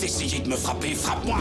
d'essayer de me frapper, frappe-moi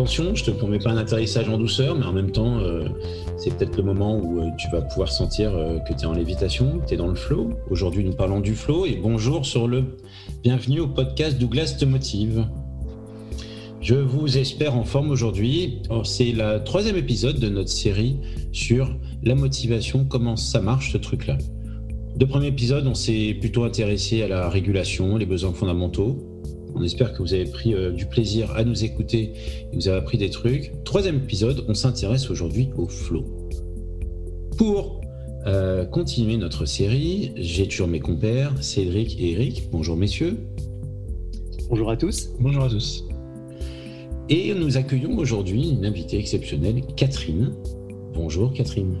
Attention, je te promets pas un atterrissage en douceur, mais en même temps, euh, c'est peut-être le moment où euh, tu vas pouvoir sentir euh, que tu es en lévitation, que tu es dans le flow. Aujourd'hui, nous parlons du flow et bonjour sur le. Bienvenue au podcast Douglas te motive. Je vous espère en forme aujourd'hui. Oh, C'est le troisième épisode de notre série sur la motivation, comment ça marche ce truc-là. Deux premiers épisodes, on s'est plutôt intéressé à la régulation, les besoins fondamentaux. On espère que vous avez pris euh, du plaisir à nous écouter et vous avez appris des trucs. Troisième épisode, on s'intéresse aujourd'hui au flow. Pour euh, continuer notre série, j'ai toujours mes compères, Cédric et Eric. Bonjour messieurs. Bonjour à tous. Bonjour à tous. Et nous accueillons aujourd'hui une invitée exceptionnelle, Catherine. Bonjour Catherine.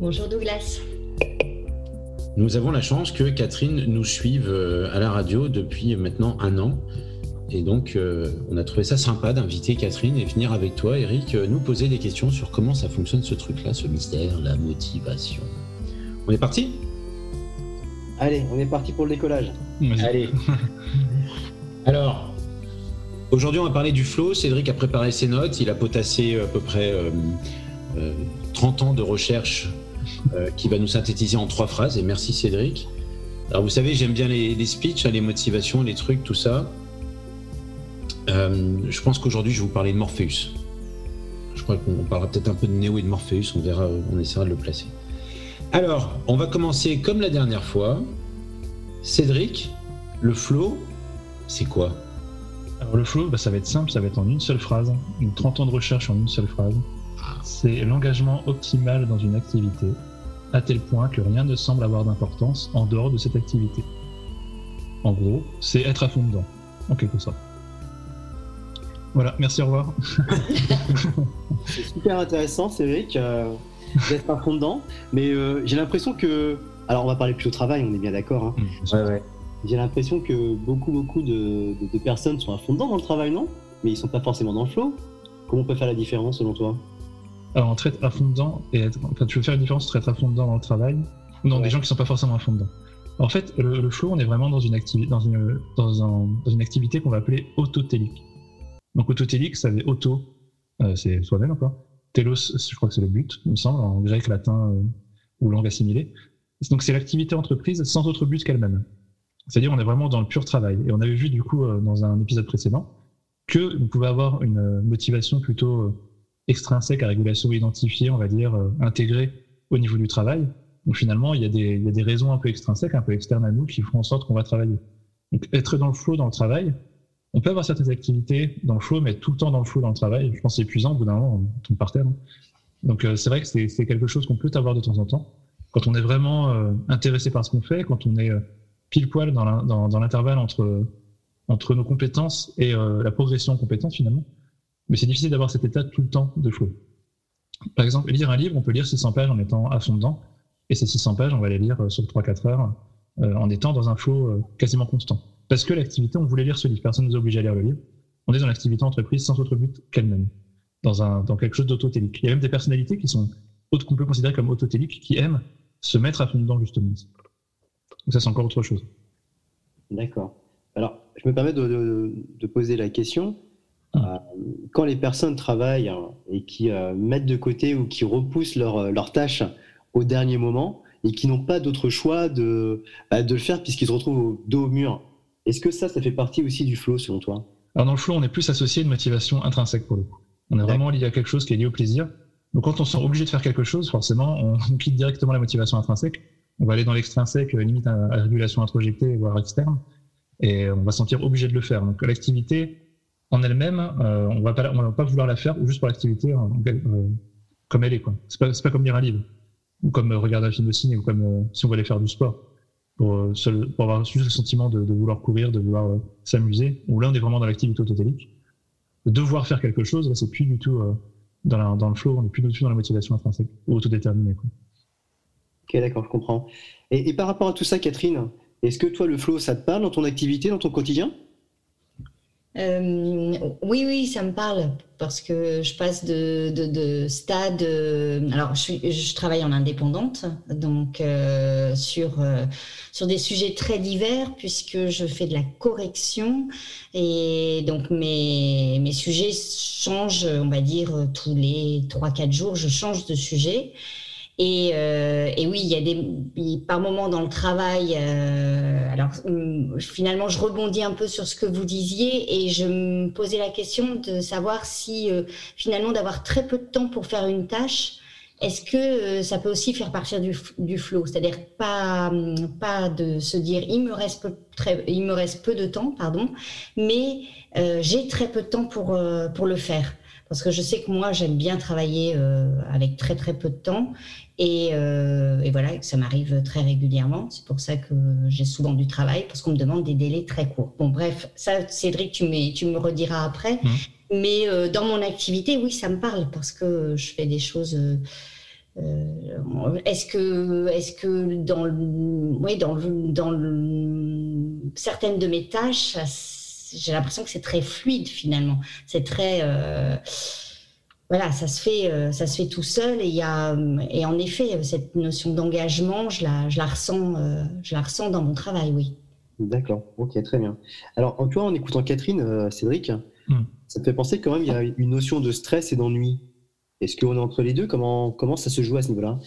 Bonjour Douglas. Nous avons la chance que Catherine nous suive euh, à la radio depuis maintenant un an. Et donc, euh, on a trouvé ça sympa d'inviter Catherine et venir avec toi, Eric, euh, nous poser des questions sur comment ça fonctionne ce truc-là, ce mystère, la motivation. On est parti? Allez, on est parti pour le décollage. Allez. Alors, aujourd'hui, on va parler du flow. Cédric a préparé ses notes. Il a potassé à peu près euh, euh, 30 ans de recherche euh, qui va nous synthétiser en trois phrases. Et merci, Cédric. Alors, vous savez, j'aime bien les, les speeches, hein, les motivations, les trucs, tout ça. Euh, je pense qu'aujourd'hui, je vais vous parler de Morpheus. Je crois qu'on parlera peut-être un peu de Néo et de Morpheus. On verra, on essaiera de le placer. Alors, on va commencer comme la dernière fois. Cédric, le flow, c'est quoi? Alors le flow, bah, ça va être simple, ça va être en une seule phrase, une 30 ans de recherche en une seule phrase. C'est l'engagement optimal dans une activité, à tel point que rien ne semble avoir d'importance en dehors de cette activité. En gros, c'est être à fond dedans, en quelque sorte. Voilà, merci, au revoir. C'est super intéressant, Cédric, euh, d'être à fond dedans. Mais euh, j'ai l'impression que. Alors, on va parler plutôt travail, on est bien d'accord. hein. Ouais, J'ai l'impression que beaucoup, beaucoup de, de- de personnes sont à fond dedans dans le travail, non? Mais ils sont pas forcément dans le flow. Comment on peut faire la différence selon toi? Alors, entre être à fond dedans et être. Enfin, tu veux faire une différence entre être à fond dedans dans le travail ou dans Ouais. des gens qui sont pas forcément à fond dedans? En fait, le, le flow, on est vraiment dans une, activi- dans une, dans un- dans une activité qu'on va appeler autotélique. Donc, autotélique, ça veut auto, euh, c'est soi-même quoi. Télos, je crois que c'est le but, il me semble, en grec, latin euh, ou langue assimilée. Donc, c'est l'activité entreprise sans autre but qu'elle-même. C'est-à-dire, on est vraiment dans le pur travail. Et on avait vu, du coup, euh, dans un épisode précédent, que vous pouvez avoir une motivation plutôt euh, extrinsèque à régulation identifiée, on va dire, euh, intégrée au niveau du travail. Donc finalement, il y, a des, il y a des raisons un peu extrinsèques, un peu externes à nous, qui font en sorte qu'on va travailler. Donc être dans le flow dans le travail, on peut avoir certaines activités dans le flow, mais tout le temps dans le flow dans le travail, je pense c'est épuisant, au bout d'un moment, on tombe par terre. Donc euh, c'est vrai que c'est quelque chose qu'on peut avoir de temps en temps. Quand on est vraiment euh, intéressé par ce qu'on fait, quand on est euh, pile poil dans la- dans- dans l'intervalle entre, entre nos compétences et euh, la progression en compétences finalement. Mais c'est difficile d'avoir cet état tout le temps de flow. Par exemple, lire un livre, on peut lire 600 pages en étant à fond dedans, et ces 600 pages, on va les lire euh, sur 3-4 heures euh, en étant dans un flow quasiment constant. Parce que l'activité, on voulait lire ce livre, personne ne nous a obligé à lire le livre. On est dans l'activité entreprise sans autre but qu'elle-même, dans, un, dans quelque chose d'autotélique. Il y a même des personnalités qui sont qu'on peut considérer comme autotéliques, qui aiment se mettre à fond dedans justement. Donc ça, c'est encore autre chose. D'accord. Alors, je me permets de, de- de poser la question. Euh, quand les personnes travaillent hein, et qui euh, mettent de côté ou qui repoussent leurs leurs tâches au dernier moment et qui n'ont pas d'autre choix de, bah, de le faire puisqu'ils se retrouvent au dos au mur, est-ce que ça, ça fait partie aussi du flow selon toi? Alors dans le flow, on est plus associé à une motivation intrinsèque pour le coup. On est vraiment lié à quelque chose qui est lié au plaisir. Donc quand on se sent obligé de faire quelque chose, forcément, on quitte directement la motivation intrinsèque. On va aller dans l'extrinsèque, limite à, à régulation introjectée, voire externe, et on va se sentir obligé de le faire. Donc l'activité en elle-même, euh, on va pas, on va pas vouloir la faire juste pour l'activité euh, comme elle est. quoi. C'est pas, pas comme lire un livre ou comme regarder un film de ciné ou comme si on voulait faire du sport pour, pour avoir juste le sentiment de, vouloir courir, de vouloir s'amuser. Ou là, est vraiment dans l'activité autotélique. De devoir faire quelque chose, là, c'est plus du tout dans, la, dans, le flow, on n'est plus du tout dans la motivation intrinsèque ou autodéterminée. Ok, d'accord, je comprends. Et, et, par rapport à tout ça, Catherine, est-ce que toi, le flow, ça te parle dans ton activité, dans ton quotidien? Euh, oui, oui, ça me parle parce que je passe de, de, de stade. Euh, alors, je, travaille en indépendante, donc euh, sur sur des sujets très divers puisque je fais de la correction et donc mes mes sujets changent, on va dire tous les trois quatre jours, je change de sujet. Et, euh, et, oui, il y a des par moments dans le travail. Euh, alors hum, finalement, je rebondis un peu sur ce que vous disiez et je me posais la question de savoir si euh, finalement d'avoir très peu de temps pour faire une tâche, est-ce que euh, ça peut aussi faire partir du, du flow, c'est-à-dire pas hum, pas de se dire il me reste peu, très, il me reste peu de temps, pardon, mais euh, j'ai très peu de temps pour pour le faire parce que je sais que moi j'aime bien travailler euh, avec très très peu de temps. Et, euh, et voilà ça m'arrive très régulièrement. C'est pour ça que j'ai souvent du travail parce qu'on me demande des délais très courts. Bon bref ça Cédric tu, tu me rediras après. Mmh. mais euh, dans mon activité oui ça me parle parce que je fais des choses euh, est-ce que, est-ce que dans, le, oui, dans, le, dans le, certaines de mes tâches, j'ai l'impression que c'est très fluide finalement. C'est très euh, voilà, ça se fait, euh, ça se fait tout seul et il y a et en effet cette notion d'engagement, je la, je la ressens, euh, je la ressens dans mon travail, oui. D'accord, ok, très bien. Alors, tu vois, en écoutant Catherine, Cédric, mm. ça me fait penser quand même il y a une notion de stress et d'ennui. Est-ce qu'on est entre les deux? Comment, comment ça se joue à ce niveau-là?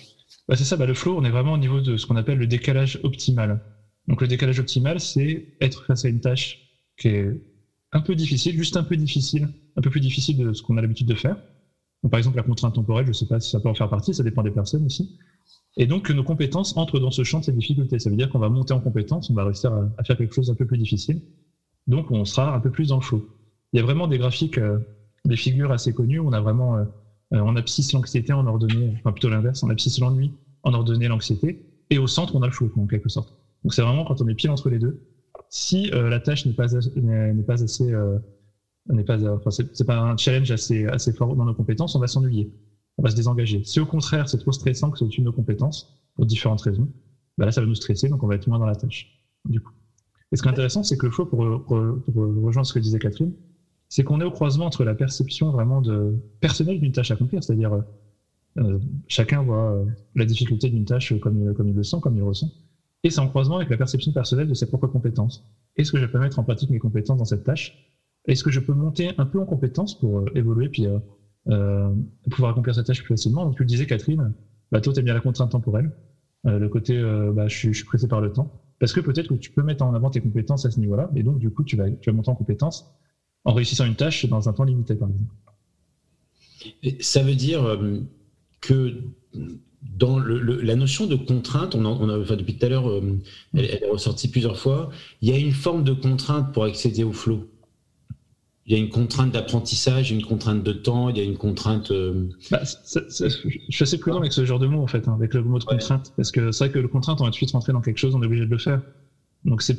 Bah C'est ça, bah, le flow, on est vraiment au niveau de ce qu'on appelle le décalage optimal. Donc le décalage optimal, c'est être face à une tâche qui est un peu difficile, juste un peu difficile, un peu plus difficile de ce qu'on a l'habitude de faire. Par exemple, la contrainte temporelle, je ne sais pas si ça peut en faire partie, ça dépend des personnes aussi. Et donc, nos compétences entrent dans ce champ de ces difficultés. Ça veut dire qu'on va monter en compétence, on va réussir à, faire quelque chose d'un peu plus difficile. Donc, on sera un peu plus dans le flow. Il y a vraiment des graphiques, euh, des figures assez connues. On a vraiment, euh, euh on abscisse l'anxiété en ordonnée, enfin plutôt l'inverse, on abscisse l'ennui en ordonnée l'anxiété. Et au centre, on a le flow, en quelque sorte. Donc, c'est vraiment quand on est pile entre les deux, si euh, la tâche n'est pas, n'est pas assez, euh, n'est pas, enfin, c'est, pas un challenge assez, assez fort dans nos compétences, on va s'ennuyer, on va se désengager. Si au contraire c'est trop stressant que c'est au-dessus de nos compétences, pour différentes raisons, bah là ça va nous stresser, donc on va être moins dans la tâche. Du coup. Et ce qui est intéressant, c'est que le flow, pour, rejoindre ce que disait Catherine, c'est qu'on est au croisement entre la perception vraiment de personnelle d'une tâche à accomplir, c'est-à-dire euh, chacun voit la difficulté d'une tâche comme, comme il le sent, comme il ressent, et c'est en croisement avec la perception personnelle de ses propres compétences. Est-ce que je peux mettre en pratique mes compétences dans cette tâche? Est-ce que je peux monter un peu en compétences pour euh, évoluer puis euh, euh, pouvoir accomplir cette tâche plus facilement? Donc tu le disais Catherine, bah, toi tu aimes bien la contrainte temporelle, le côté bah, je, suis, pressé par le temps, parce que peut-être que tu peux mettre en avant tes compétences à ce niveau-là, et donc du coup tu vas, tu vas monter en compétences en réussissant une tâche dans un temps limité par exemple. Ça veut dire que dans le, le, la notion de contrainte, on, a, on a enfin, depuis tout à l'heure, euh, elle, elle, est ressortie plusieurs fois. Il y a une forme de contrainte pour accéder au flow. Il y a une contrainte d'apprentissage, une contrainte de temps, il y a une contrainte. Euh... Bah, je suis assez prudent avec ce genre de mot en fait, hein, avec le mot de ouais. contrainte, parce que c'est vrai que le contrainte, on va tout de suite rentrer dans quelque chose, on est obligé de le faire. Donc c'est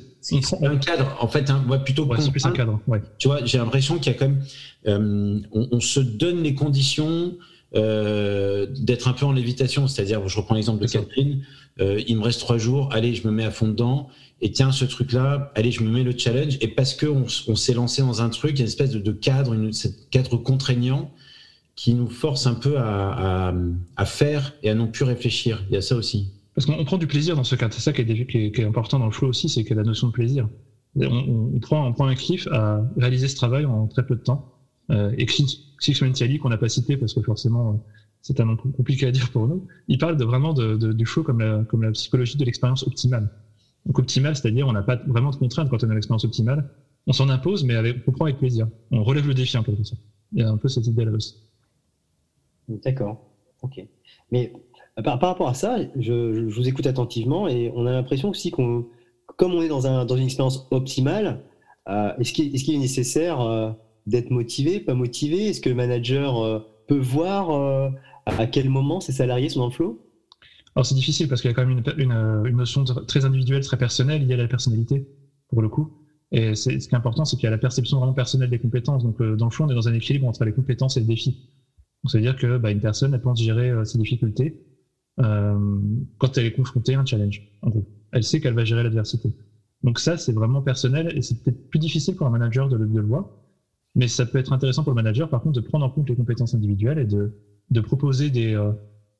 un cadre, en fait, hein, ouais, plutôt ouais, plus un cadre. Ouais. Tu vois, j'ai l'impression qu'il y a quand même, euh, on, on, se donne les conditions euh, d'être un peu en lévitation. C'est-à-dire, je reprends l'exemple de Catherine, euh, il me reste trois jours, allez, je me mets à fond dedans, et tiens, ce truc-là, allez, je me mets le challenge, et parce qu'on on, s'est lancé dans un truc, il y a une espèce de, de cadre, une, cadre contraignant qui nous force un peu à, à, à, faire et à non plus réfléchir. Il y a ça aussi. Parce qu'on prend du plaisir dans ce cadre. C'est ça qui est, qui, est, qui est, important dans le flow aussi, c'est que la notion de plaisir. On, on, prend, on prend un kiff à réaliser ce travail en très peu de temps. Euh, et Csikszentmihalyi, qu'on n'a pas cité parce que forcément euh, c'est un nom compliqué à dire pour nous, il parle de, vraiment de, de, du flow comme la, comme la psychologie de l'expérience optimale. Donc optimale, c'est-à-dire on n'a pas vraiment de contraintes quand on a l'expérience optimale. On s'en impose, mais avec, on prend avec plaisir. On relève le défi en quelque sorte. Il y a un peu cette idée-là aussi. D'accord. Ok. Mais par, rapport à ça, je, je, vous écoute attentivement et on a l'impression aussi qu'on, comme on est dans, un, dans une expérience optimale, euh, est-ce qu'il est, qu'il est, nécessaire euh, d'être motivé, pas motivé? Est-ce que le manager euh, peut voir à quel moment ses salariés sont dans le flow Alors c'est difficile parce qu'il y a quand même une, une, notion très individuelle, très personnelle liée à la personnalité, pour le coup. Et ce qui est important, c'est qu'il y a la perception vraiment personnelle des compétences. Donc dans le fond, on est dans un équilibre entre les compétences et le défi. Donc ça veut dire que bah, une personne, elle pense gérer ses difficultés quand elle est confrontée à un challenge, en gros. Elle sait qu'elle va gérer l'adversité. Donc ça, c'est vraiment personnel et c'est peut-être plus difficile pour un manager de le, de le, voir. Mais ça peut être intéressant pour le manager, par contre, de prendre en compte les compétences individuelles et de, de proposer des euh,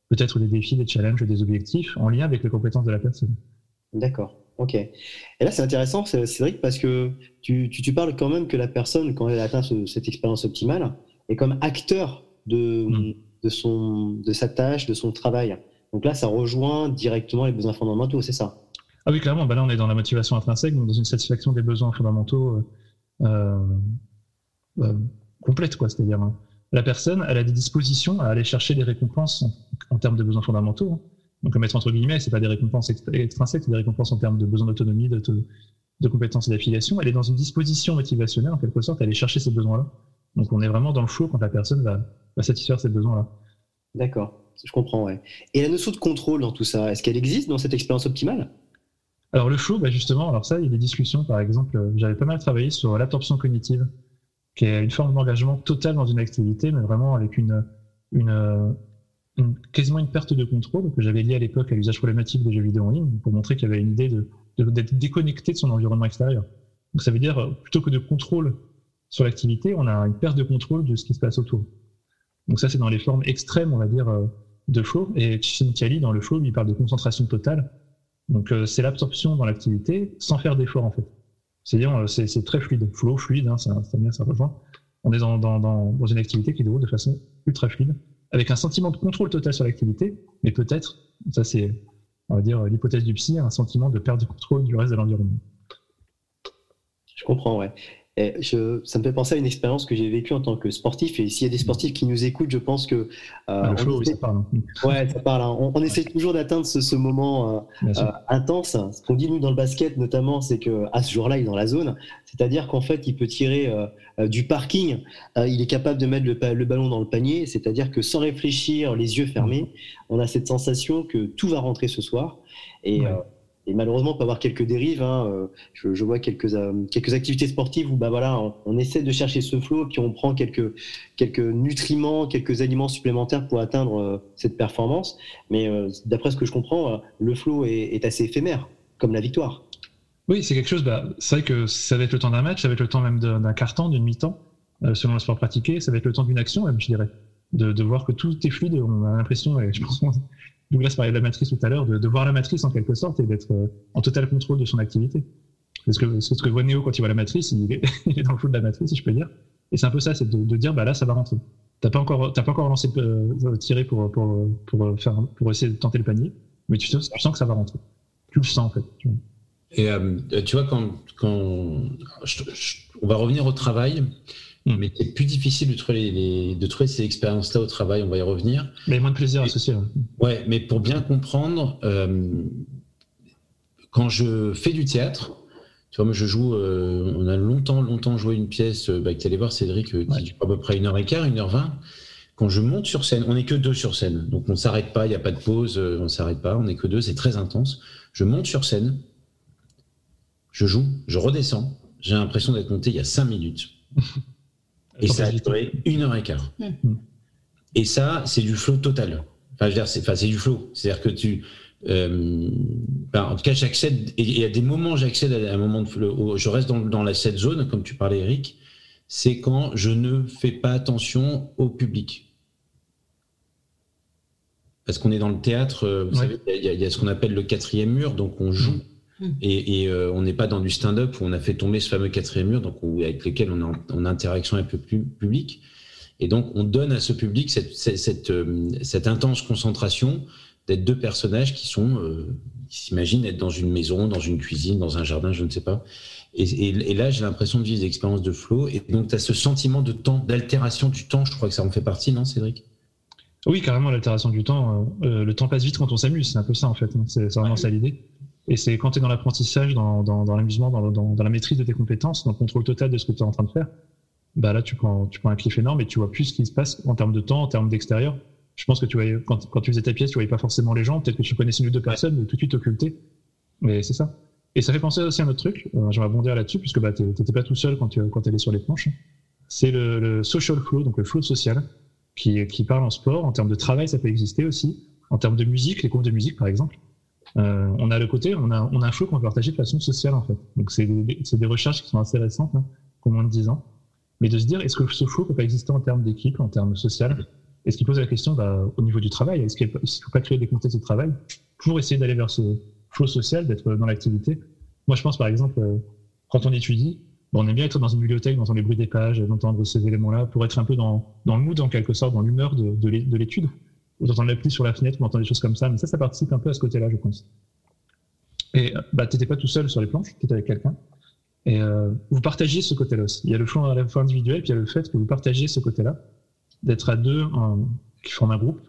peut-être des défis, des challenges, des objectifs en lien avec les compétences de la personne. D'accord. Ok. Et là, c'est intéressant, Cédric, parce que tu, tu, tu, parles quand même que la personne, quand elle atteint ce, cette expérience optimale, est comme acteur de, mmh. de, son, de sa tâche, de son travail. Donc là, ça rejoint directement les besoins fondamentaux, c'est ça? Ah oui, clairement, bah là on est dans la motivation intrinsèque, donc dans une satisfaction des besoins fondamentaux euh, euh complète, quoi. C'est-à-dire, hein, la personne, elle a des dispositions à aller chercher des récompenses en, en termes de besoins fondamentaux. Hein. Donc, à mettre entre guillemets, c'est pas des récompenses extrinsèques, c'est des récompenses en termes de besoins d'autonomie, de, de, compétences et d'affiliation. Elle est dans une disposition motivationnelle, en quelque sorte, à aller chercher ces besoins-là. Donc, on est vraiment dans le flow quand la personne va, va satisfaire ces besoins-là. D'accord, je comprends, ouais. Et la notion de contrôle dans tout ça, est-ce qu'elle existe dans cette expérience optimale? Alors le flow, bah justement, alors ça, il y a des discussions, par exemple, euh, j'avais pas mal travaillé sur l'absorption cognitive, qui est une forme d'engagement total dans une activité, mais vraiment avec une, une, une quasiment une perte de contrôle que j'avais liée à l'époque à l'usage problématique des jeux vidéo en ligne, pour montrer qu'il y avait une idée de, d'être déconnecté de son environnement extérieur. Donc ça veut dire, euh, plutôt que de contrôle sur l'activité, on a une perte de contrôle de ce qui se passe autour. Donc ça, c'est dans les formes extrêmes, on va dire, euh, de flow. Et Csikszentmihalyi, dans le flow, il parle de concentration totale. Donc euh, c'est l'absorption dans l'activité sans faire d'effort en fait. C'est-à-dire euh, c'est très fluide, flow, fluide, hein, ça, ça, ça rejoint. On est dans, une activité qui déroule de façon ultra fluide, avec un sentiment de contrôle total sur l'activité, mais peut-être, ça c'est, on va dire, l'hypothèse du psy, un sentiment de perte de contrôle du reste de l'environnement. Je comprends, ouais. Et je, ça me fait penser à une expérience que j'ai vécue en tant que sportif. Et s'il y a des sportifs qui nous écoutent, je pense que. Euh, ah, flow, oui, ça parle. Hein. Ouais, ça parle. Hein. On, on, essaie toujours d'atteindre ce, ce, moment euh, euh, intense. Ce qu'on dit, nous, dans le basket, notamment, c'est qu'à ce jour-là, il est dans la zone. C'est-à-dire qu'en fait, il peut tirer euh, euh, du parking. il est capable de mettre le, le ballon dans le panier. C'est-à-dire que sans réfléchir, les yeux fermés, on a cette sensation que tout va rentrer ce soir. Et. Ouais et malheureusement, on peut avoir quelques dérives. Hein. Euh, je, je, vois quelques, euh, quelques activités sportives où bah, voilà, on, on, essaie de chercher ce flot, puis on prend quelques, quelques nutriments, quelques aliments supplémentaires pour atteindre euh, cette performance. Mais d'après ce que je comprends, le flot est, est, assez éphémère, comme la victoire. Oui, c'est quelque chose, bah, c'est vrai que ça va être le temps d'un match, ça va être le temps même d'un quart-temps, d'une mi-temps, selon le sport pratiqué, ça va être le temps d'une action même, je dirais. De, voir que tout est fluide, on a l'impression, et je pense Douglas parlait de la matrice tout à l'heure, de, voir la matrice en quelque sorte et d'être euh, en total contrôle de son activité. Parce que ce que voit Néo quand il voit la matrice, il est, dans le flou de la matrice, si je peux dire. Et c'est un peu ça, c'est de, dire, bah là, ça va rentrer. T'as pas encore, t'as pas encore lancé, euh, tiré pour, pour, pour, faire, pour essayer de tenter le panier, mais tu, sens que ça va rentrer. Tu le sens, en fait. Et euh, tu vois, quand, quand on va revenir au travail, Mm. Mais c'est plus difficile de trouver, les, de trouver ces expériences-là au travail, on va y revenir. Mais moins de plaisir associé. Ouais. ouais, mais pour bien comprendre, euh, quand je fais du théâtre, tu vois, moi je joue, euh, on a longtemps, longtemps joué une pièce, euh, bah, tu allais voir Cédric, qui ouais. dure à peu près une heure et quart, une heure vingt. Quand je monte sur scène, on n'est que deux sur scène, donc on s'arrête pas, il n'y a pas de pause, on s'arrête pas, on n'est que deux, c'est très intense. Je monte sur scène, je joue, je redescends, j'ai l'impression d'être monté il y a cinq minutes. Et ça a duré une heure et quart. Mmh. Et ça, c'est du flow total. Enfin, je veux dire, c'est, enfin, du flow. C'est-à-dire que tu, euh, ben, en tout cas, j'accède, et il y a des moments, j'accède à un moment de flow, je reste dans, dans la, cette zone, comme tu parlais, Eric, c'est quand je ne fais pas attention au public. Parce qu'on est dans le théâtre, euh, vous ouais. savez, il y, y, a ce qu'on appelle le quatrième mur, donc on joue. Mmh. Et, et euh, on n'est pas dans du stand-up où on a fait tomber ce fameux quatrième mur, donc où, avec lequel on a en interaction avec le public. Et donc, on donne à ce public cette, cette, cette, euh, cette intense concentration d'être deux personnages qui sont, euh, qui s'imaginent être dans une maison, dans une cuisine, dans un jardin, je ne sais pas. Et, et, et là, j'ai l'impression de vivre des expériences de flow. Et donc, tu as ce sentiment de temps, d'altération du temps. Je crois que ça en fait partie, non, Cédric? Oui, carrément, l'altération du temps. Euh, le temps passe vite quand on s'amuse, c'est un peu ça en fait. C'est vraiment ça l'idée. Et c'est quand tu es dans l'apprentissage, dans, dans, l'amusement, dans, dans, la maîtrise de tes compétences, dans le contrôle total de ce que tu es en train de faire, bah là tu prends, tu prends un cliff énorme et tu vois plus ce qui se passe en termes de temps, en termes d'extérieur. Je pense que tu voyais, quand, quand, tu faisais ta pièce, tu voyais pas forcément les gens, peut-être que tu connaissais une ou deux personnes, mais tout de suite occulté. Mais c'est ça. Et ça fait penser aussi à un autre truc, euh, je vais rebondir là-dessus, puisque bah, tu n'étais pas tout seul quand tu quand allais sur les planches. C'est le, le, social flow, donc le flow social, qui, qui parle en sport. En termes de travail, ça peut exister aussi. En termes de musique, les cours de musique, par exemple. Euh, on a le côté, on a, on a un flow qu'on peut partager de façon sociale, en fait. Donc, c'est des, des, recherches qui sont assez récentes, hein, qui ont moins de 10 ans. Mais de se dire, est-ce que ce flow peut pas exister en termes d'équipe, en termes social? Est-ce qu'il pose la question bah, au niveau du travail? Est-ce qu'il ne faut pas créer des contextes de travail pour essayer d'aller vers ce flow social, d'être dans l'activité? Moi, je pense, par exemple, euh, quand on étudie, on aime bien être dans une bibliothèque, d'entendre les bruits des pages, d'entendre ces éléments-là, pour être un peu dans, dans le mood, en quelque sorte, dans l'humeur de, de l'étude. Ou d'entendre la pluie sur la fenêtre, ou d'entendre des choses comme ça. Mais ça, ça participe un peu à ce côté-là, je pense. Et bah, tu n'étais pas tout seul sur les planches, tu étais avec quelqu'un. Et euh, vous partagiez ce côté-là aussi. Il y a le choix à la fois individuel, puis il y a le fait que vous partagez ce côté-là, d'être à deux qui forment un groupe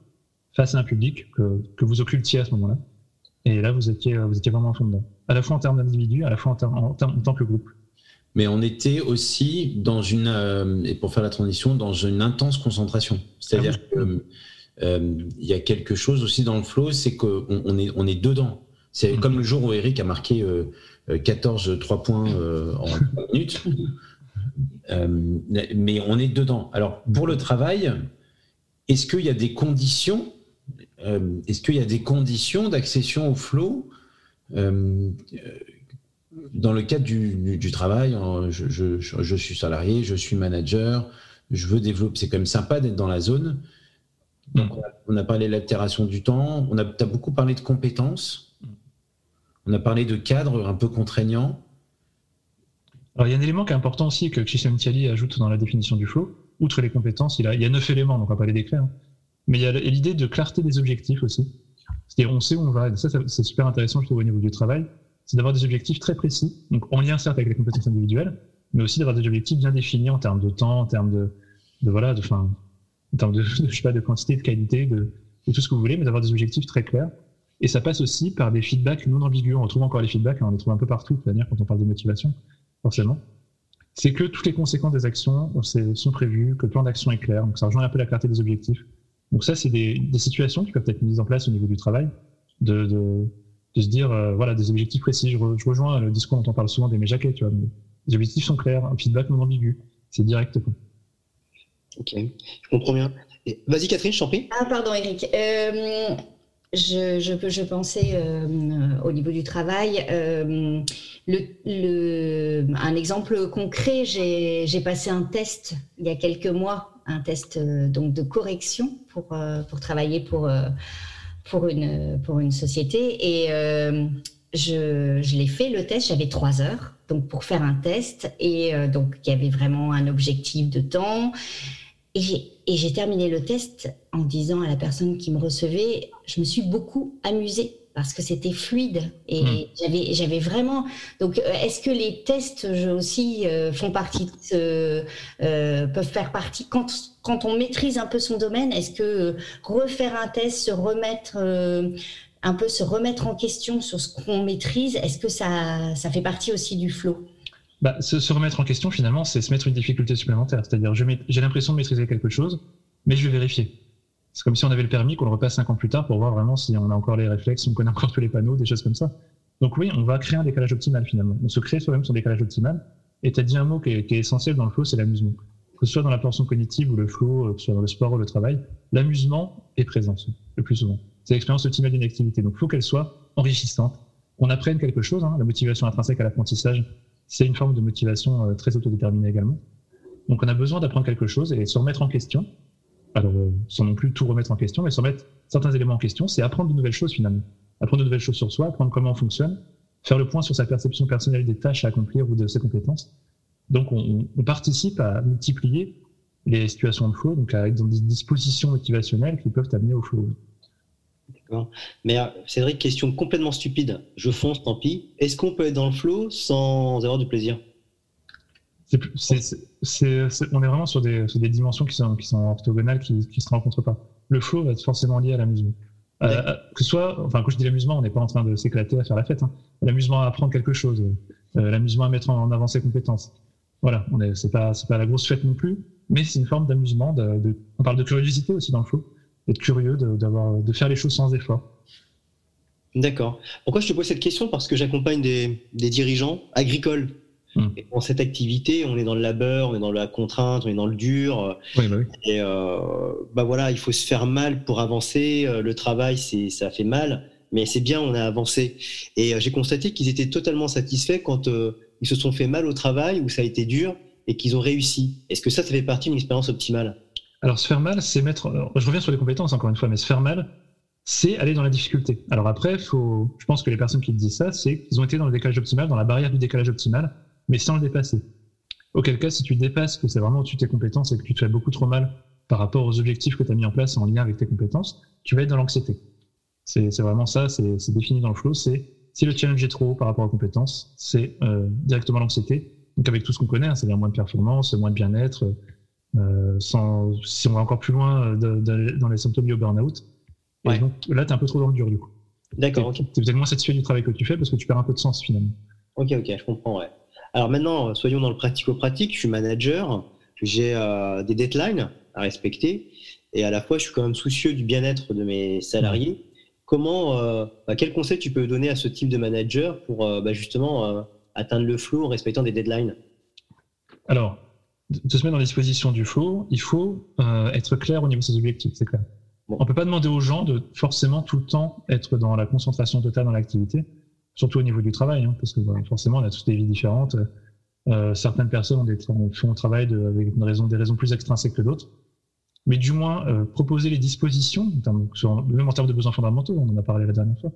face à un public que, que vous occultiez à ce moment-là. Et là, vous étiez, vous étiez vraiment en fond dedans. À la fois en termes d'individu, à la fois en, en, en, tant que groupe mais on était aussi dans une, euh, et pour faire la transition, dans une intense concentration. C'est-à-dire ah qu'il euh, y a quelque chose aussi dans le flow, c'est qu'on on est, on est dedans. C'est mm. comme le jour où Eric a marqué 14 euh, 3 points en 3 minutes. mais on est dedans. Alors, pour le travail, est-ce qu'il y a des conditions Est-ce qu'il y a des conditions d'accession au flow dans le cadre du, travail, je, suis salarié, je suis manager, je veux développer. C'est quand même sympa d'être dans la zone. Donc, on a, parlé de l'altération du temps. On a as beaucoup parlé de compétences. On a parlé de cadres un peu contraignants. Alors, il y a un élément qui est important aussi que Csikszentmihalyi ajoute dans la définition du flow. Outre les compétences, il, a, il y a neuf éléments, donc on va pas les décrire. Hein. Mais il y a l'idée de clarté des objectifs aussi. C'est-à-dire, on sait où on va. Et ça, c'est super intéressant, je trouve, au niveau du travail c'est d'avoir des objectifs très précis, donc en lien certes avec les compétences individuelles, mais aussi d'avoir des objectifs bien définis en termes de temps, en termes de, de voilà, de, fin, en termes de, je sais pas, de quantité, de qualité, de, de tout ce que vous voulez, mais d'avoir des objectifs très clairs. Et ça passe aussi par des feedbacks non ambigus. On retrouve encore les feedbacks, hein, on les trouve un peu partout, c'est-à-dire quand on parle de motivation, forcément. C'est que toutes les conséquences des actions sont prévues, que le plan d'action est clair, donc ça rejoint un peu la clarté des objectifs. Donc ça, c'est des, des situations qui peuvent être mises en place au niveau du travail, de, de de se dire, euh, voilà, des objectifs précis. Je, rejoins le discours dont on parle souvent des méjaquets, tu vois. Les objectifs sont clairs, un feedback non ambigu. C'est direct. Ok, je comprends bien. Vas-y, Catherine, je t'en prie. Ah, pardon, Eric. Euh, je, je, pensais euh, au niveau du travail. le, un exemple concret, j'ai passé un test il y a quelques mois, un test donc de correction pour, travailler pour une, société. Et euh, je, l'ai fait, le test, j'avais trois heures donc pour faire un test. Et euh, donc, il y avait vraiment un objectif de temps. Et j'ai terminé le test en disant à la personne qui me recevait, je me suis beaucoup amusée parce que c'était fluide et hmm. j'avais j'avais vraiment donc euh, est-ce que les tests aussi euh, font partie euh, peuvent faire partie quand quand on maîtrise un peu son domaine est-ce que refaire un test se remettre un peu se remettre en question sur ce qu'on maîtrise est-ce que ça ça fait partie aussi du flow? Bah, se, se, remettre en question finalement c'est se mettre une difficulté supplémentaire c'est-à-dire j'ai l'impression de maîtriser quelque chose mais je vais vérifier c'est comme si on avait le permis, qu'on le repasse cinq ans plus tard pour voir vraiment si on a encore les réflexes, si on connaît encore tous les panneaux, des choses comme ça. Donc oui, on va créer un décalage optimal finalement. On se crée soi-même son décalage optimal. Et tu as dit un mot qui est, essentiel dans le flow, c'est l'amusement. Que ce soit dans la portion cognitive ou le flow, que ce soit dans le sport ou le travail, l'amusement est présent le plus souvent. C'est l'expérience optimale d'une activité. Donc il faut qu'elle soit enrichissante. On apprenne quelque chose, hein. la motivation intrinsèque à l'apprentissage, c'est une forme de motivation euh, très autodéterminée également. Donc on a besoin d'apprendre quelque chose et se remettre en question alors euh, sans non plus tout remettre en question, mais sans mettre certains éléments en question, c'est apprendre de nouvelles choses finalement. Apprendre de nouvelles choses sur soi, apprendre comment on fonctionne, faire le point sur sa perception personnelle des tâches à accomplir ou de ses compétences. Donc on, participe à multiplier les situations de flow, donc à dans des dispositions motivationnelles qui peuvent amener au flow. Mais euh, Cédric, question complètement stupide. Je fonce, tant pis. Est-ce qu'on peut être dans le flow sans avoir du plaisir? On est vraiment sur des, dimensions qui sont, orthogonales, qui ne se rencontrent pas. le flow va être forcément lié à l'amusement. Euh, que ce soit, enfin, quand je dis l'amusement, on n'est pas en train de s'éclater à faire la fête. Hein. L'amusement à apprendre quelque chose, euh, l'amusement à mettre en avant ses compétences. Voilà, on est, c'est pas, c'est pas la grosse fête non plus, mais c'est une forme d'amusement. De, de, on parle de curiosité aussi dans le flow, d'être curieux, de, d'avoir, de faire les choses sans effort. D'accord. Pourquoi je te pose cette question? Parce que j'accompagne des, des dirigeants agricoles Hmm. Et dans cette activité, on est dans le labeur, on est dans la contrainte, on est dans le dur. Oui, bah oui. Et euh, bah voilà, il faut se faire mal pour avancer. Euh, le travail, c'est ça fait mal, mais c'est bien, on a avancé. Et euh, j'ai constaté qu'ils étaient totalement satisfaits quand euh, ils se sont fait mal au travail, où ça a été dur, et qu'ils ont réussi. Est-ce que ça, ça fait partie d'une expérience optimale? Alors, se faire mal, c'est mettre. je reviens sur les compétences encore une fois, mais se faire mal, c'est aller dans la difficulté. Alors après, faut, je pense que les personnes qui disent ça, c'est qu'ils ont été dans le décalage optimal, dans la barrière du décalage optimal, mais sans le dépasser. Auquel cas, si tu dépasses, que c'est vraiment au-dessus de tes compétences et que tu te fais beaucoup trop mal par rapport aux objectifs que tu as mis en place en lien avec tes compétences, tu vas être dans l'anxiété. C'est vraiment ça, c'est défini dans le flow. C'est si le challenge est trop haut par rapport aux compétences, c'est euh, directement l'anxiété. Donc avec tout ce qu'on connaît, hein, c'est-à-dire moins de performance, moins de bien-être. Euh, sans, si on va encore plus loin euh, de, de, dans les symptômes du burn-out, ouais. donc là, tu es un peu trop dans le dur du coup. D'accord. Tu es, okay. peut-être moins satisfait du travail que tu fais parce que tu perds un peu de sens finalement. Ok, ok, je comprends, ouais. Alors maintenant, soyons dans le pratico-pratique. Je suis manager, j'ai euh, des deadlines à respecter et à la fois, je suis quand même soucieux du bien-être de mes salariés. Comment, euh, bah, quel conseil tu peux donner à ce type de manager pour euh, bah, justement atteindre le flow en respectant des deadlines? Alors, de se mettre dans les dispositions du flow, il faut être clair au niveau de ses objectifs, c'est clair. Bon. On peut pas demander aux gens de forcément tout le temps être dans la concentration totale dans l'activité surtout au niveau du travail, hein, parce que bah, forcément, on a tous des vies différentes. Euh, certaines personnes ont des, font le travail de, avec une raison, des raisons plus extrinsèques que d'autres. Mais du moins, euh, proposer les dispositions, même en termes de besoins fondamentaux, on en a parlé la dernière fois,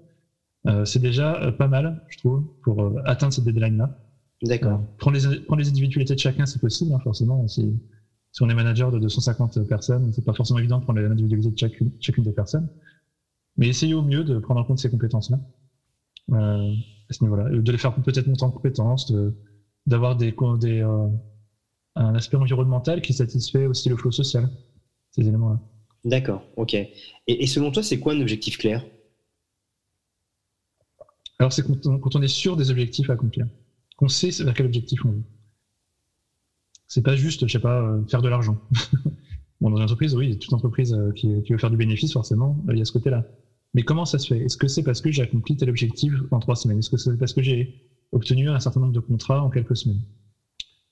euh, c'est déjà pas mal, je trouve, pour atteindre cette deadline-là. D'accord. prendre, les, prendre les individualités de chacun, c'est possible, hein, forcément. Si, si, on est manager de 250 personnes, c'est pas forcément évident de prendre les individualités de chacune, chacune des personnes. Mais essayez au mieux de prendre en compte ces compétences-là euh, à ce niveau-là, de les faire peut-être monter en compétences, d'avoir des, des euh, un aspect environnemental qui satisfait aussi le flot social, ces éléments-là. D'accord, ok. Et, et, selon toi, c'est quoi un objectif clair? Alors, c'est quand, quand, on est sûr des objectifs à accomplir, qu'on sait vers quel objectif on veut. C'est pas juste, je sais pas, euh, faire de l'argent. bon, dans une entreprise, oui, toute entreprise qui, qui veut faire du bénéfice, forcément, il y a ce côté-là. Mais comment ça se fait? Est-ce que c'est parce que j'ai accompli tel objectif en trois semaines? Est-ce que c'est parce que j'ai obtenu un certain nombre de contrats en quelques semaines?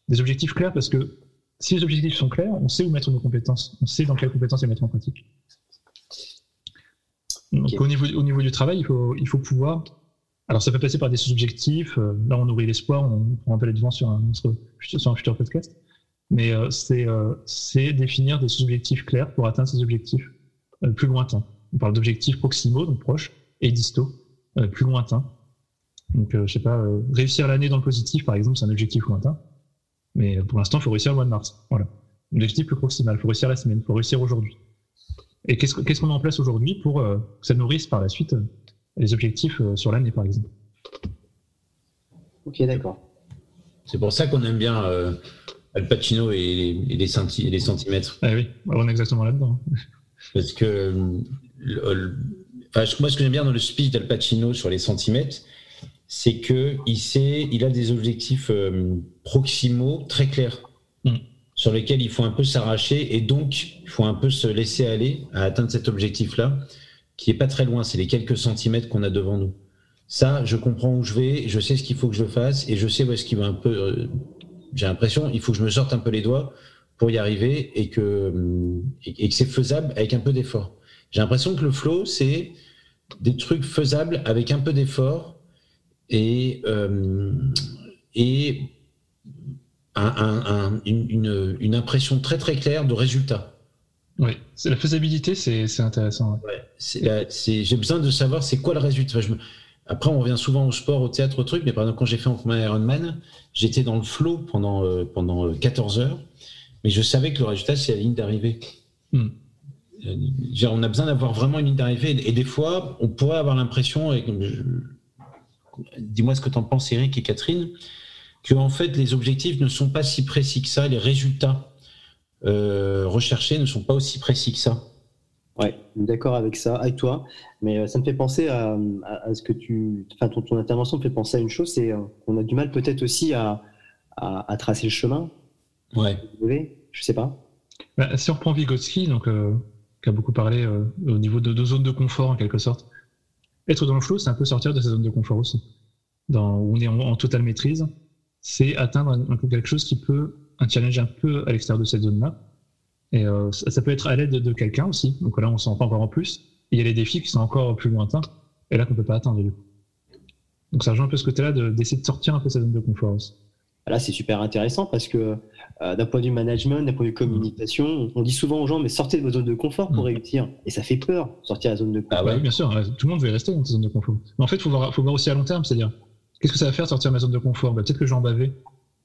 Des objectifs clairs parce que si les objectifs sont clairs, on sait où mettre nos compétences, on sait dans quelles compétences les mettre en pratique. Donc au, niveau, au niveau du travail, il faut, il faut pouvoir. Alors ça peut passer par des sous-objectifs. Euh, là, on nourrit l'espoir, on prend un peu les devants sur un, sur un futur podcast. Mais euh, c'est euh, définir des sous-objectifs clairs pour atteindre ces objectifs euh, plus lointains. On parle d'objectifs proximaux, donc proches, et distaux, euh, plus lointains. Donc, euh, je sais pas, réussir l'année dans le positif, par exemple, c'est un objectif lointain. Mais pour l'instant, il faut réussir le mois de mars. Voilà. Objectif plus proximal, il faut réussir la semaine, il faut réussir aujourd'hui. Et qu'est-ce qu'on qu met en place aujourd'hui pour que ça nourrisse par la suite les objectifs sur l'année, par exemple Ok, d'accord. C'est pour ça qu'on aime bien euh, Al Pacino et les, et les, centi et les centimètres. Ah oui, on est exactement là-dedans. Parce que enfin, moi, ce que j'aime bien dans le speech d'Al Pacino sur les centimètres, c'est qu'il sait, il a des objectifs euh, proximaux très clairs mm. sur lesquels il faut un peu s'arracher et donc il faut un peu se laisser aller à atteindre cet objectif-là, qui est pas très loin. C'est les quelques centimètres qu'on a devant nous. Ça, je comprends où je vais, je sais ce qu'il faut que je fasse et je sais où est-ce qu'il va un peu. Euh, J'ai l'impression, il faut que je me sorte un peu les doigts pour y arriver et que, et que c'est faisable avec un peu d'effort. J'ai l'impression que le flow, c'est des trucs faisables avec un peu d'effort et, euh, et un, un, une, une, impression très très claire de résultat. Oui, la faisabilité, c'est intéressant. Ouais. J'ai besoin de savoir c'est quoi le résultat. Enfin, je me... Après, on revient souvent au sport, au théâtre, au truc, mais par exemple, quand j'ai fait en Ironman, j'étais dans le flow pendant, euh, pendant 14 heures, mais je savais que le résultat, c'est la ligne d'arrivée. Hmm on a besoin d'avoir vraiment une ligne d'arrivée. Et des fois, on pourrait avoir l'impression, dis-moi ce que tu en penses, Eric et Catherine, que en fait, les objectifs ne sont pas si précis que ça, les résultats euh, recherchés ne sont pas aussi précis que ça. Ouais, d'accord avec ça, avec toi. Mais euh, ça me fait penser à, à, ce que tu. Enfin, ton, ton, intervention me fait penser à une chose c'est qu'on a du mal peut-être aussi à, à, à, tracer le chemin. Ouais. Je sais pas. Bah, si on reprend Vygotsky, donc, euh, qui a beaucoup parlé euh, au niveau de deux zones de confort en quelque sorte, être dans le flow, c'est un peu sortir de sa zone de confort aussi. Dans, où on est en, en totale maîtrise, c'est atteindre un, un, peu quelque chose qui peut, un challenge un peu à l'extérieur de cette zone-là et euh, ça, peut être à l'aide de, quelqu'un aussi. Donc là, on s'en rend encore en plus. il y a les défis qui sont encore plus lointains et là qu'on peut pas atteindre du coup. Donc ça rejoint un peu ce côté-là d'essayer de, sortir un peu sa zone de confort aussi. Là, c'est super intéressant parce que euh, d'un point de vue management, d'un point de vue communication, on dit souvent aux gens mais sortez de votre zone de confort pour mm. réussir. Et ça fait peur, sortir de la zone de confort. Ah ouais, bien sûr, tout le monde veut rester dans sa zone de confort. Mais en fait, il faut voir, faut voir aussi à long terme, c'est-à-dire qu'est-ce que ça va faire sortir de ma zone de confort? Bah, Peut-être que je vais en baver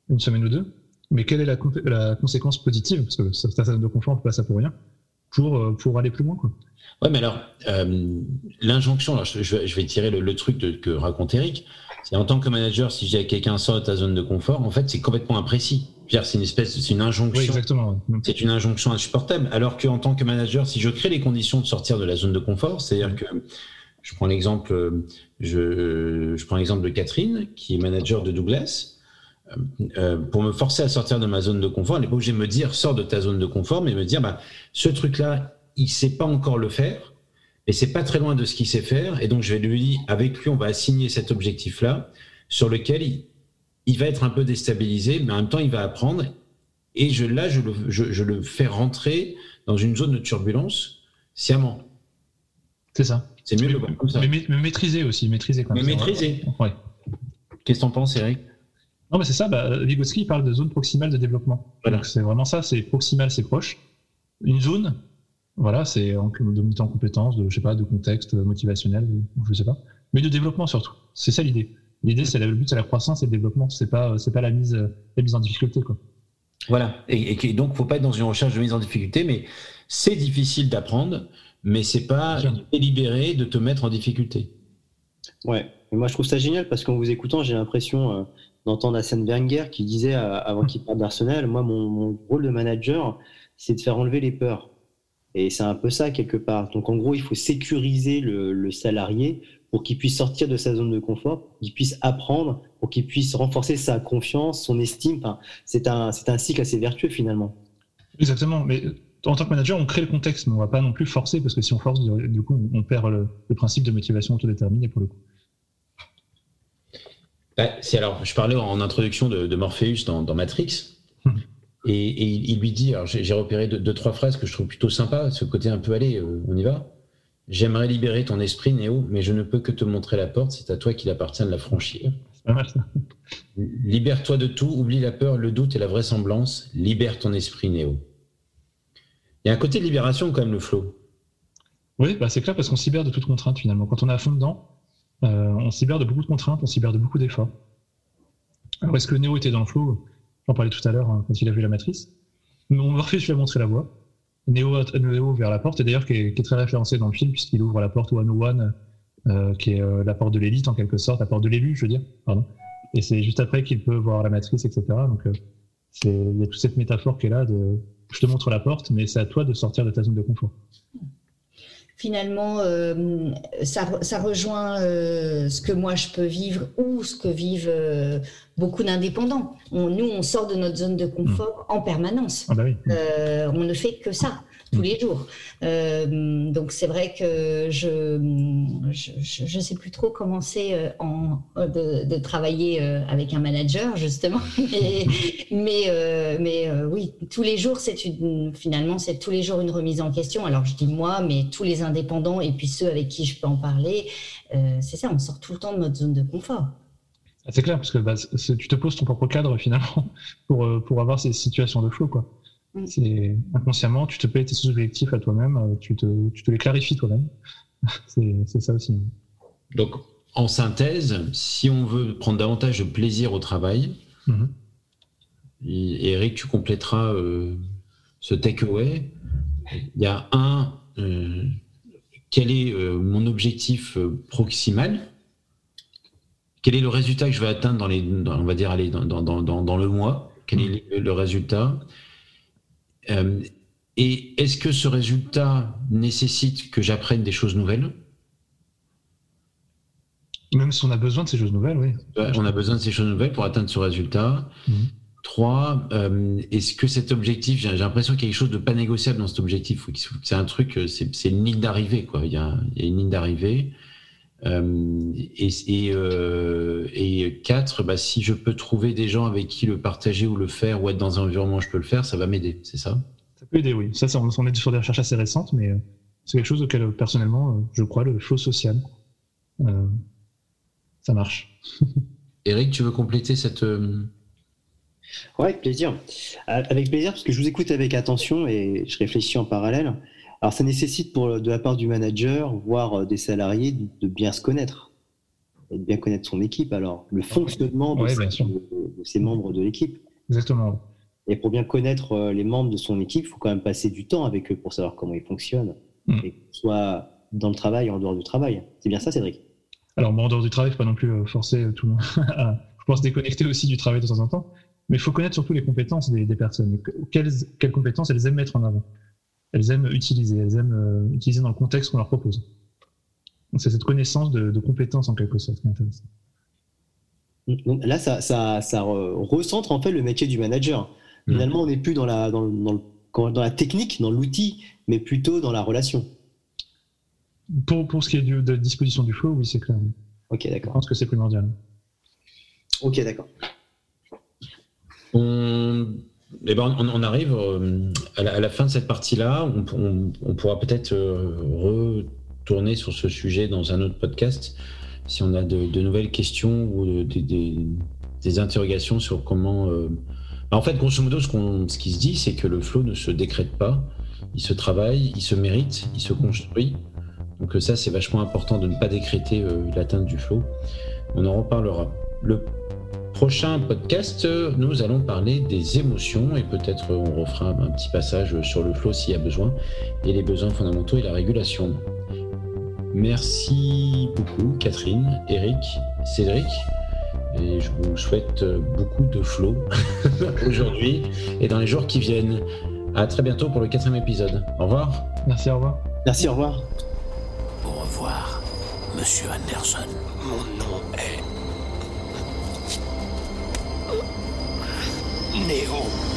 une semaine ou deux, mais quelle est la, la conséquence positive? Parce que ta zone de confort, on ne pas ça pour rien, pour, euh, pour aller plus loin. Quoi. Ouais, mais alors, euh, l'injonction, je, je, vais tirer le, truc de, que raconte Eric, c'est en tant que manager, si j'ai quelqu'un sort de ta zone de confort, en fait, c'est complètement imprécis. C'est une espèce, c'est une injonction. Oui, exactement. C'est une injonction insupportable. Alors qu'en tant que manager, si je crée les conditions de sortir de la zone de confort, c'est-à-dire que je prends l'exemple, je, je prends l'exemple de Catherine, qui est manager de Douglas. Euh, pour me forcer à sortir de ma zone de confort, elle n'est pas obligée de me dire sors de ta zone de confort, mais me dire bah, ce truc-là, il ne sait pas encore le faire, et c'est pas très loin de ce qu'il sait faire, et donc je vais lui dire avec lui, on va assigner cet objectif-là sur lequel il, va être un peu déstabilisé, mais en même temps, il va apprendre, et je, là, je le, je, le fais rentrer dans une zone de turbulence sciemment. C'est ça. C'est mieux de le voir comme ça. Mais, maîtriser aussi, maîtriser Mais maîtriser. Ouais. Qu'est-ce que tu en penses, Eric? Non, mais c'est ça, bah, Vygotsky parle de zone proximale de développement. Donc c'est vraiment ça, c'est proximal, c'est proche. Une zone, voilà, c'est de monter en compétences, de, je sais pas, de contexte motivationnel, je sais pas. Mais de développement surtout. C'est ça l'idée. L'idée, c'est le but, c'est la croissance et le développement. C'est pas, c'est pas la mise, la mise en difficulté, quoi. Voilà. Et, et donc, faut pas être dans une recherche de mise en difficulté, mais c'est difficile d'apprendre, mais c'est pas délibéré de te mettre en difficulté. Ouais. Et moi, je trouve ça génial parce qu'en vous écoutant, j'ai l'impression, euh, d'entendre Arsène Wenger qui disait euh, avant qu'il parte d'Arsenal, moi mon, rôle de manager, c'est de faire enlever les peurs. Et c'est un peu ça quelque part. Donc en gros, il faut sécuriser le, salarié pour qu'il puisse sortir de sa zone de confort, qu'il puisse apprendre, pour qu'il puisse renforcer sa confiance, son estime. C'est un, c'est un cycle assez vertueux finalement. Exactement. Mais en tant que manager, on crée le contexte, mais on ne va pas non plus forcer parce que si on force, du coup, on perd le, le principe de motivation autodéterminée pour le coup. Bah, c'est alors, je parlais en introduction de, Morpheus dans, Matrix, hmm. et, il lui dit, alors j'ai repéré deux, trois phrases que je trouve plutôt sympas, ce côté un peu allez, euh, on y va. J'aimerais libérer ton esprit, Néo, mais je ne peux que te montrer la porte, c'est à toi qu'il appartient de la franchir. Libère-toi de tout, oublie la peur, le doute et la vraisemblance, libère ton esprit, Néo. Il y a un côté de libération quand même, le flow. Oui, bah c'est clair parce qu'on s'y libère de toute contrainte finalement. Quand on est à fond dedans, on s'y de beaucoup de contraintes, on s'y de beaucoup d'efforts. Alors, est-ce que Néo était dans le flow? J'en parlais tout à l'heure hein, quand il a vu la matrice. Morpheus lui a montré la voie. Néo, Néo vers la porte, et d'ailleurs qui, est très référencé dans le film, puisqu'il ouvre la porte One One, euh, qui est euh, la porte de l'élite en quelque sorte, la porte de l'élu, je veux dire. Pardon. Et c'est juste après qu'il peut voir la matrice, etc. Donc il y a toute cette métaphore qui est là de je te montre la porte, mais c'est à toi de sortir de ta zone de confort finalement, euh, ça, rejoint euh, ce que moi je peux vivre ou ce que vivent euh, beaucoup d'indépendants. nous, on sort de notre zone de confort en permanence. Ah bah on ne fait que ça tous les jours. Euh, donc c'est vrai que je ne sais plus trop comment c'est euh, de, de, travailler euh, avec un manager justement, mais mais, mais oui tous les jours c'est une finalement c'est tous les jours une remise en question. Alors je dis moi, mais tous les indépendants et puis ceux avec qui je peux en parler, c'est ça, on sort tout le temps de notre zone de confort. Ah, c'est clair parce que bah, tu te poses ton propre cadre finalement pour pour avoir ces situations de flow quoi. Mm. C'est inconsciemment, tu te payes tes sous-objectifs à toi-même, euh, tu te, tu te les clarifies toi-même. c'est ça aussi. Donc, en synthèse, si on veut prendre davantage de plaisir au travail, mm-hmm. Eric, tu compléteras euh, ce takeaway. Il y a un, euh, quel est mon objectif proximal? Quel est le résultat que je vais atteindre dans les, on va dire, aller dans, dans, dans, dans le mois? Quel est mm. le résultat? euh, Et est-ce que ce résultat nécessite que j'apprenne des choses nouvelles? Même si on a besoin de ces choses nouvelles, oui. On a besoin de ces choses nouvelles pour atteindre ce résultat. Mhm. Trois, euh, est-ce que cet objectif, j'ai l'impression qu'il y a quelque chose de pas négociable dans cet objectif. C'est un truc, euh, c'est une ligne d'arrivée, quoi. Il y, a, une ligne d'arrivée. Euh, et, quatre, bah, si je peux trouver des gens avec qui le partager ou le faire ou être dans un environnement où je peux le faire, ça va m'aider, c'est ça? Ça peut aider, oui. Ça, on, on est sur des recherches assez récentes, mais c'est quelque chose auquel personnellement, je crois, le flow social, ça marche. Eric, tu veux compléter cette Ouais, avec plaisir. Euh, avec plaisir, parce que je vous écoute avec attention et je réfléchis en parallèle. Alors, ça nécessite pour, de la part du manager, voire euh, des salariés, de, bien se connaître et de bien connaître son équipe. Alors, le fonctionnement de, ses, membres de l'équipe. Exactement. Et pour bien connaître euh, les membres de son équipe, il faut quand même passer du temps avec eux pour savoir comment ils fonctionnent, mm. et soit dans le travail ou en dehors du travail. C'est bien ça, Cédric? Alors, en dehors du travail, il ne faut pas non plus forcer tout le monde à, je pense, déconnecter aussi du travail de temps en temps. Mais il faut connaître surtout les compétences des, personnes. Quelles, quelles, compétences elles aiment mettre en avant Elles aiment utiliser, elles aiment euh, utiliser dans le contexte qu'on leur propose. c'est cette connaissance de, compétences en quelque sorte qui est intéressante. là, ça, ça, ça, recentre en fait le métier du manager. Mmh. Finalement, on n'est plus dans la, dans, dans, dans, la technique, dans l'outil, mais plutôt dans la relation. Pour, pour ce qui est de, de disposition du flow, oui, c'est clair. Ok, d'accord. Je pense que c'est primordial. Ok, d'accord. On, eh ben, on, arrive euh, à la, fin de cette partie-là. On, pourra peut-être euh, retourner sur ce sujet dans un autre podcast si on a de, nouvelles questions ou des, interrogations sur comment. Euh, bah, en fait, grosso modo, ce, ce qui se dit, c'est que le flow ne se décrète pas. Il se travaille, il se mérite, il se construit. Donc ça, c'est vachement important de ne pas décréter l'atteinte du flow. On en reparlera. Le prochain podcast, nous allons parler des émotions et peut-être on refera un petit passage sur le flow s'il y a besoin et les besoins fondamentaux et la régulation. Merci beaucoup Catherine, Eric, Cédric et je vous souhaite beaucoup de flow aujourd'hui et dans les jours qui viennent. À très bientôt pour le quatrième épisode. Au revoir. Merci, au revoir. Merci, au revoir. Au revoir, Monsieur Anderson. Est Néo.